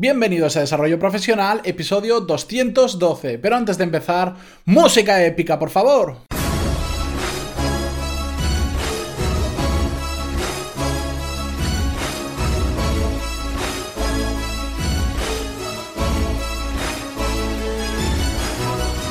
Bienvenidos a Desarrollo Profesional, episodio 212. Pero antes de empezar, música épica, por favor.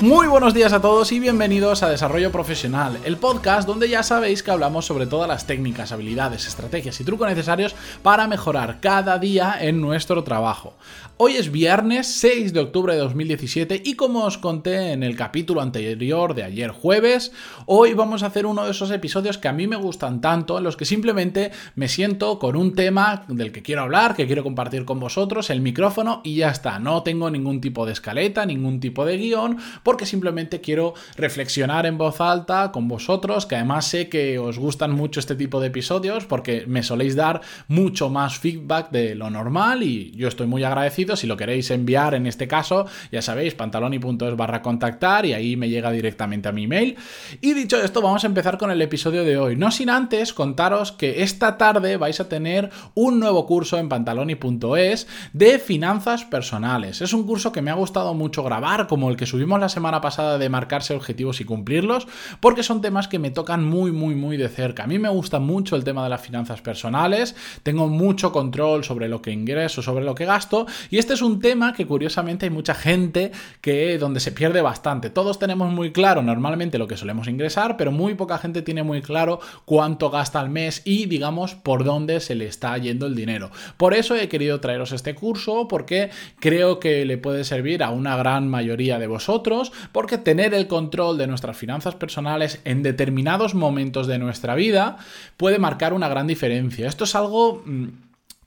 Muy buenos días a todos y bienvenidos a Desarrollo Profesional, el podcast donde ya sabéis que hablamos sobre todas las técnicas, habilidades, estrategias y trucos necesarios para mejorar cada día en nuestro trabajo. Hoy es viernes 6 de octubre de 2017 y como os conté en el capítulo anterior de ayer jueves, hoy vamos a hacer uno de esos episodios que a mí me gustan tanto, en los que simplemente me siento con un tema del que quiero hablar, que quiero compartir con vosotros, el micrófono y ya está. No tengo ningún tipo de escaleta, ningún tipo de guion, porque simplemente quiero reflexionar en voz alta con vosotros, que además sé que os gustan mucho este tipo de episodios porque me soléis dar mucho más feedback de lo normal y yo estoy muy agradecido si lo queréis enviar en este caso, ya sabéis, pantaloni.es barra contactar y ahí me llega directamente a mi email. Y dicho esto, vamos a empezar con el episodio de hoy. No sin antes contaros que esta tarde vais a tener un nuevo curso en pantaloni.es de finanzas personales. Es un curso que me ha gustado mucho grabar, como el que subimos la semana pasada de marcarse objetivos y cumplirlos, porque son temas que me tocan muy, muy, muy de cerca. A mí me gusta mucho el tema de las finanzas personales, tengo mucho control sobre lo que ingreso, sobre lo que gasto, y este es un tema que curiosamente hay mucha gente que donde se pierde bastante. Todos tenemos muy claro normalmente lo que solemos ingresar, pero muy poca gente tiene muy claro cuánto gasta al mes y digamos por dónde se le está yendo el dinero. Por eso he querido traeros este curso porque creo que le puede servir a una gran mayoría de vosotros, porque tener el control de nuestras finanzas personales en determinados momentos de nuestra vida puede marcar una gran diferencia. Esto es algo mm,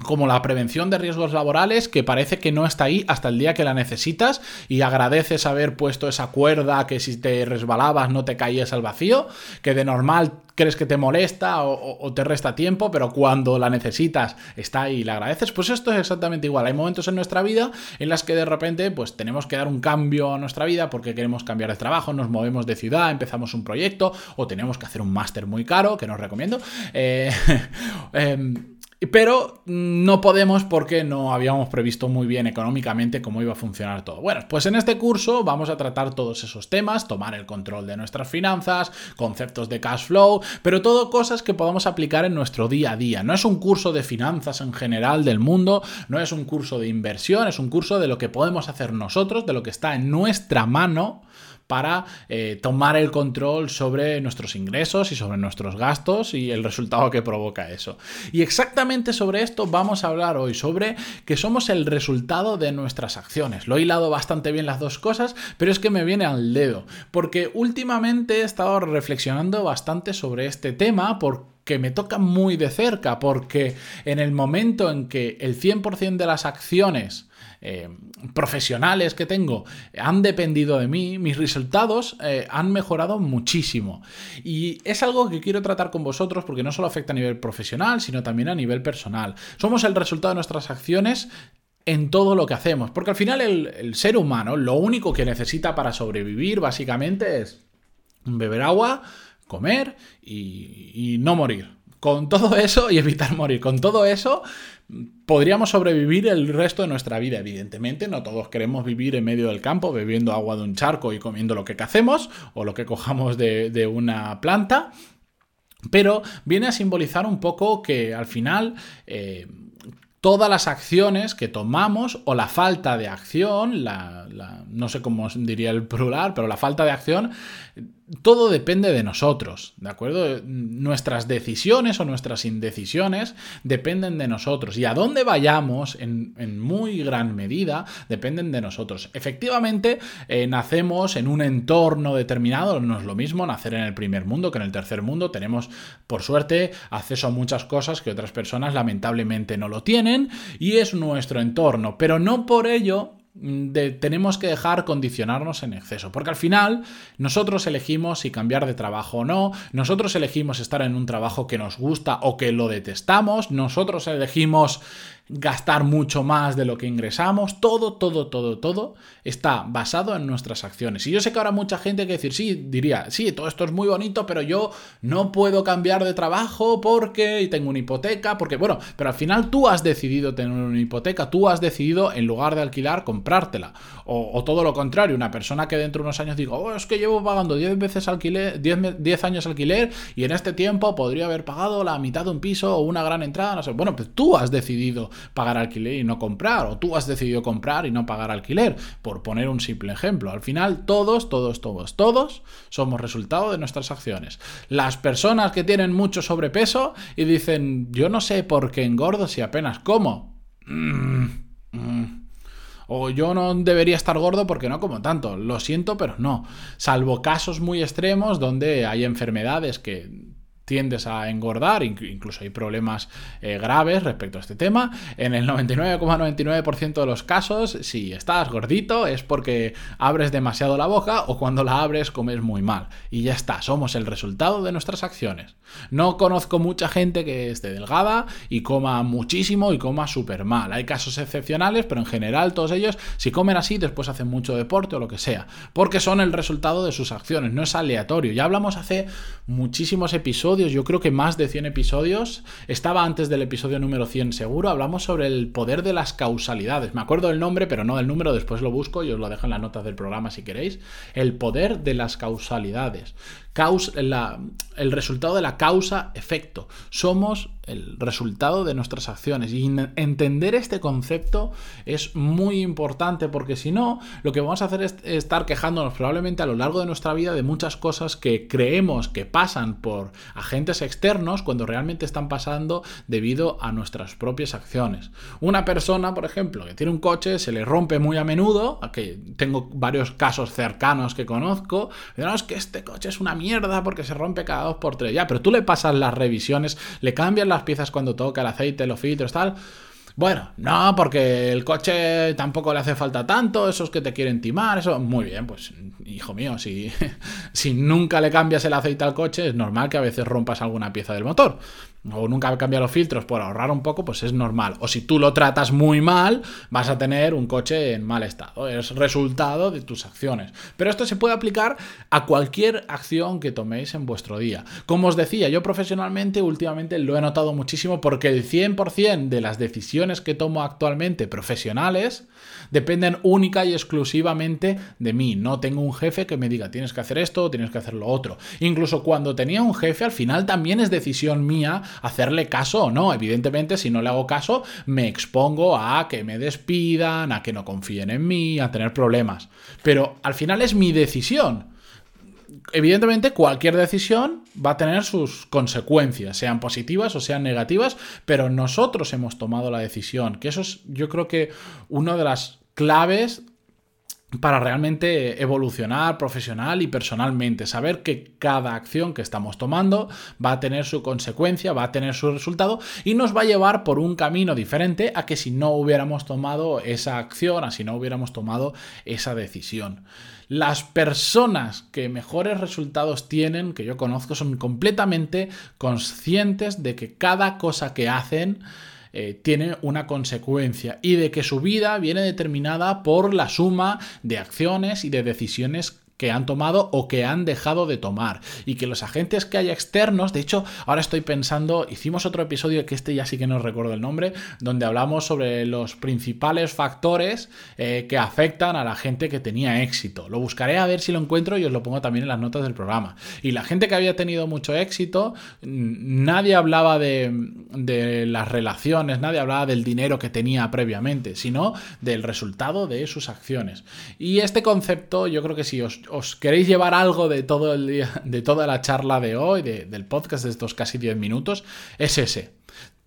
como la prevención de riesgos laborales, que parece que no está ahí hasta el día que la necesitas y agradeces haber puesto esa cuerda que si te resbalabas no te caías al vacío, que de normal crees que te molesta o, te resta tiempo, pero cuando la necesitas está ahí y la agradeces, pues esto es exactamente igual. Hay momentos en nuestra vida en las que de repente pues tenemos que dar un cambio a nuestra vida porque queremos cambiar de trabajo, nos movemos de ciudad, empezamos un proyecto o tenemos que hacer un máster muy caro, que no os recomiendo. Eh, em, pero no podemos porque no habíamos previsto muy bien económicamente cómo iba a funcionar todo. Bueno, pues en este curso vamos a tratar todos esos temas, tomar el control de nuestras finanzas, conceptos de cash flow, pero todo cosas que podamos aplicar en nuestro día a día. No es un curso de finanzas en general del mundo, no es un curso de inversión, es un curso de lo que podemos hacer nosotros, de lo que está en nuestra mano para eh, tomar el control sobre nuestros ingresos y sobre nuestros gastos y el resultado que provoca eso. Y exactamente sobre esto vamos a hablar hoy, sobre que somos el resultado de nuestras acciones. Lo he hilado bastante bien las dos cosas, pero es que me viene al dedo, porque últimamente he estado reflexionando bastante sobre este tema porque me toca muy de cerca, porque en el momento en que el 100% de las acciones eh, profesionales que tengo han dependido de mí, mis resultados eh, han mejorado muchísimo. Y es algo que quiero tratar con vosotros porque no solo afecta a nivel profesional, sino también a nivel personal. Somos el resultado de nuestras acciones en todo lo que hacemos. Porque al final el, ser humano lo único que necesita para sobrevivir básicamente es beber agua, comer y no morir. Con todo eso y evitar morir, con todo eso podríamos sobrevivir el resto de nuestra vida. Evidentemente, no todos queremos vivir en medio del campo bebiendo agua de un charco y comiendo lo que cacemos o lo que cojamos de, una planta. Pero viene a simbolizar un poco que al final eh, todas las acciones que tomamos o la falta de acción, no sé cómo diría el plural, pero la falta de acción todo depende de nosotros, ¿de acuerdo? Nuestras decisiones o nuestras indecisiones dependen de nosotros y a dónde vayamos en, muy gran medida dependen de nosotros. Efectivamente, eh, nacemos en un entorno determinado, no es lo mismo nacer en el primer mundo que en el tercer mundo. Tenemos, por suerte, acceso a muchas cosas que otras personas lamentablemente no lo tienen y es nuestro entorno, pero no por ello mm, tenemos que dejar condicionarnos en exceso, porque al final nosotros elegimos si cambiar de trabajo o no, nosotros elegimos estar en un trabajo que nos gusta o que lo detestamos, nosotros elegimos gastar mucho más de lo que ingresamos, todo, todo, todo, todo está basado en nuestras acciones. Y yo sé que ahora mucha gente que decir, sí, diría, sí, todo esto es muy bonito, pero yo no puedo cambiar de trabajo porque tengo una hipoteca, porque bueno, pero al final tú has decidido tener una hipoteca, tú has decidido en lugar de alquilar comprártela. O, todo lo contrario, una persona que dentro de unos años diga, oh, es que llevo pagando 10 veces alquiler, 10, años alquiler y en este tiempo podría haber pagado la mitad de un piso o una gran entrada, no sé. Bueno, pues tú has decidido pagar alquiler y no comprar, o tú has decidido comprar y no pagar alquiler, por poner un simple ejemplo. Al final, todos, todos, todos, todos somos resultado de nuestras acciones. Las personas que tienen mucho sobrepeso y dicen, yo no sé por qué engordo si apenas como. Mm. O yo no debería estar gordo porque no como tanto. Lo siento, pero no. Salvo casos muy extremos donde hay enfermedades que tiendes a engordar, incluso hay problemas eh, graves respecto a este tema. En el 99,99% de los casos, si estás gordito es porque abres demasiado la boca o cuando la abres comes muy mal. Y ya está, somos el resultado de nuestras acciones. No conozco mucha gente que esté delgada y coma muchísimo y coma súper mal. Hay casos excepcionales, pero en general todos ellos, si comen así, después hacen mucho deporte o lo que sea. Porque son el resultado de sus acciones, no es aleatorio. Ya hablamos hace muchísimos episodios yo creo que más de 100 episodios. Estaba antes del episodio número 100 seguro. Hablamos sobre el poder de las causalidades. Me acuerdo del nombre, pero no del número. Después lo busco y os lo dejo en las notas del programa si queréis. El poder de las causalidades. el resultado de la causa-efecto. Somos el resultado de nuestras acciones. Y entender este concepto es muy importante porque si no, lo que vamos a hacer es estar quejándonos probablemente a lo largo de nuestra vida de muchas cosas que creemos que pasan por agentes externos cuando realmente están pasando debido a nuestras propias acciones. Una persona, por ejemplo, que tiene un coche, se le rompe muy a menudo, que tengo varios casos cercanos que conozco, no, es que este coche es una mierda porque se rompe cada dos por tres. Ya, pero tú le pasas las revisiones, le cambias las piezas cuando toca el aceite, los filtros, tal. Bueno, no, porque el coche tampoco le hace falta tanto, esos que te quieren timar, eso. Muy bien, pues, hijo mío, si, si nunca le cambias el aceite al coche, es normal que a veces rompas alguna pieza del motor o nunca cambiar los filtros por ahorrar un poco, pues es normal. O si tú lo tratas muy mal, vas a tener un coche en mal estado. Es resultado de tus acciones. Pero esto se puede aplicar a cualquier acción que toméis en vuestro día. Como os decía, yo profesionalmente últimamente lo he notado muchísimo porque el 100% de las decisiones que tomo actualmente profesionales dependen única y exclusivamente de mí. No tengo un jefe que me diga tienes que hacer esto tienes que hacer lo otro. Incluso cuando tenía un jefe, al final también es decisión mía hacerle caso o no. Evidentemente, si no le hago caso, me expongo a que me despidan, a que no confíen en mí, a tener problemas. Pero al final es mi decisión. Evidentemente, cualquier decisión va a tener sus consecuencias, sean positivas o sean negativas, pero nosotros hemos tomado la decisión, que eso es yo creo que una de las claves para realmente evolucionar profesional y personalmente, saber que cada acción que estamos tomando va a tener su consecuencia, va a tener su resultado y nos va a llevar por un camino diferente a que si no hubiéramos tomado esa acción, a si no hubiéramos tomado esa decisión. Las personas que mejores resultados tienen, que yo conozco, son completamente conscientes de que cada cosa que hacen eh, tiene una consecuencia y de que su vida viene determinada por la suma de acciones y de decisiones que han tomado o que han dejado de tomar. Y que los agentes que hay externos, de hecho, ahora estoy pensando, hicimos otro episodio que este ya sí que no recuerdo el nombre, donde hablamos sobre los principales factores eh, que afectan a la gente que tenía éxito. Lo buscaré a ver si lo encuentro y os lo pongo también en las notas del programa. Y la gente que había tenido mucho éxito, nadie hablaba de, de las relaciones, nadie hablaba del dinero que tenía previamente, sino del resultado de sus acciones. Y este concepto yo creo que si os, os queréis llevar algo de todo el día, de toda la charla de hoy, del podcast de estos casi 10 minutos, es ese.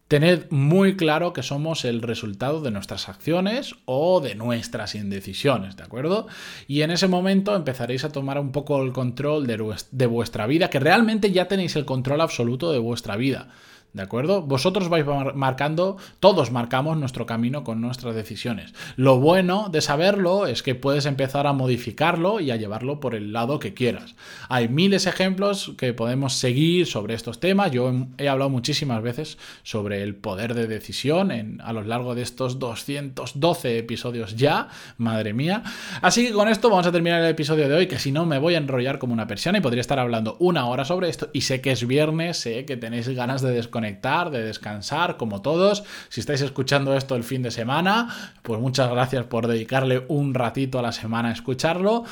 Tened muy claro que somos el resultado de nuestras acciones o de nuestras indecisiones, ¿de acuerdo? Y en ese momento empezaréis a tomar un poco el control de, de vuestra vida, que realmente ya tenéis el control absoluto de vuestra vida. ¿De acuerdo? Vosotros vais marcando, todos marcamos nuestro camino con nuestras decisiones. Lo bueno de saberlo es que puedes empezar a modificarlo y a llevarlo por el lado que quieras. Hay miles de ejemplos que podemos seguir sobre estos temas. Yo he hablado muchísimas veces sobre el poder de decisión a lo largo de estos 212 episodios ya. Madre mía. Así que con esto vamos a terminar el episodio de hoy, que si no me voy a enrollar como una persiana y podría estar hablando una hora sobre esto. Y sé que es viernes, sé que tenéis ganas de desconectar de descansar, como todos. Si estáis escuchando esto el fin de semana, pues muchas gracias por dedicarle un ratito a la semana a escucharlo.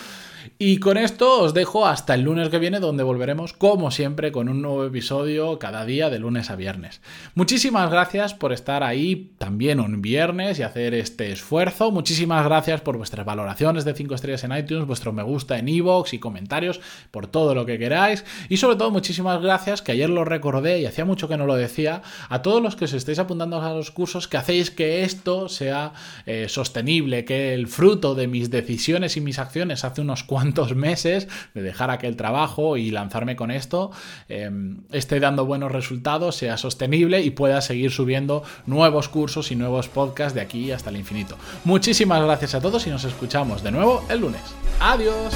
Y con esto os dejo hasta el lunes que viene, donde volveremos, como siempre, con un nuevo episodio cada día de lunes a viernes. Muchísimas gracias por estar ahí también un viernes y hacer este esfuerzo. Muchísimas gracias por vuestras valoraciones de 5 estrellas en iTunes, vuestro me gusta en iVoox y comentarios, por todo lo que queráis. Y sobre todo, muchísimas gracias, que ayer lo recordé y hacía mucho que no lo decía, a todos los que os estáis apuntando a los cursos, que hacéis que esto sea eh, sostenible, que el fruto de mis decisiones y mis acciones hace unos cuantos meses de dejar aquel trabajo y lanzarme con esto, em, esté dando buenos resultados, sea sostenible y pueda seguir subiendo nuevos cursos y nuevos podcasts de aquí hasta el infinito. Muchísimas gracias a todos y nos escuchamos de nuevo el lunes. Adiós.